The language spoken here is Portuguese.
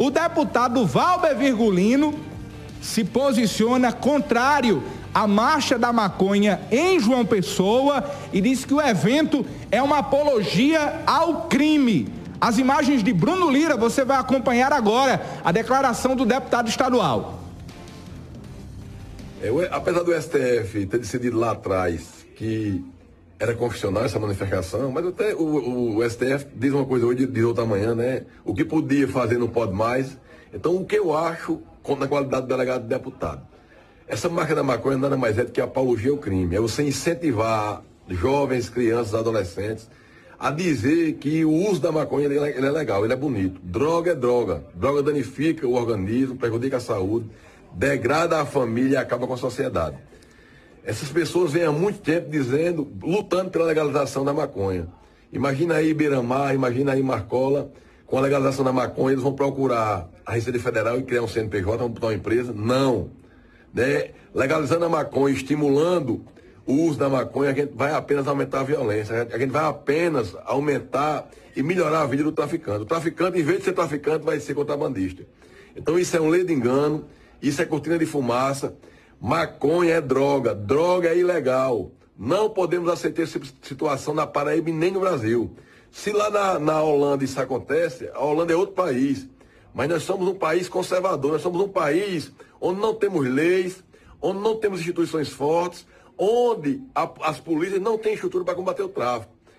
O deputado Valber Virgulino se posiciona contrário à marcha da maconha em João Pessoa e diz que o evento é uma apologia ao crime. As imagens de Bruno Lira você vai acompanhar agora a declaração do deputado estadual. É, apesar do STF ter decidido lá atrás que era confissional essa manifestação, mas até o, o, STF diz uma coisa hoje, diz outra manhã, né? O que podia fazer não pode mais. Então, o que eu acho, na qualidade de delegado de deputado, essa marca da maconha nada mais é do que apologia ao crime. É você incentivar jovens, crianças, adolescentes a dizer que o uso da maconha ele é, ele é legal, ele é bonito. Droga é droga. Droga danifica o organismo, prejudica a saúde, degrada a família e acaba com a sociedade. Essas pessoas vêm há muito tempo dizendo, lutando pela legalização da maconha. Imagina aí Beira-Mar, imagina aí Marcola, com a legalização da maconha, eles vão procurar a Receita Federal e criar um CNPJ, vão botar uma empresa? Não. Né? Legalizando a maconha, estimulando o uso da maconha, a gente vai apenas aumentar a violência, a gente vai apenas aumentar e melhorar a vida do traficante. O traficante, em vez de ser traficante, vai ser contrabandista. Então isso é um lei de engano, isso é cortina de fumaça. Maconha é droga, droga é ilegal. Não podemos aceitar essa situação na Paraíba nem no Brasil. Se lá na, na Holanda isso acontece, a Holanda é outro país. Mas nós somos um país conservador, nós somos um país onde não temos leis, onde não temos instituições fortes, onde a, as polícias não têm estrutura para combater o tráfico.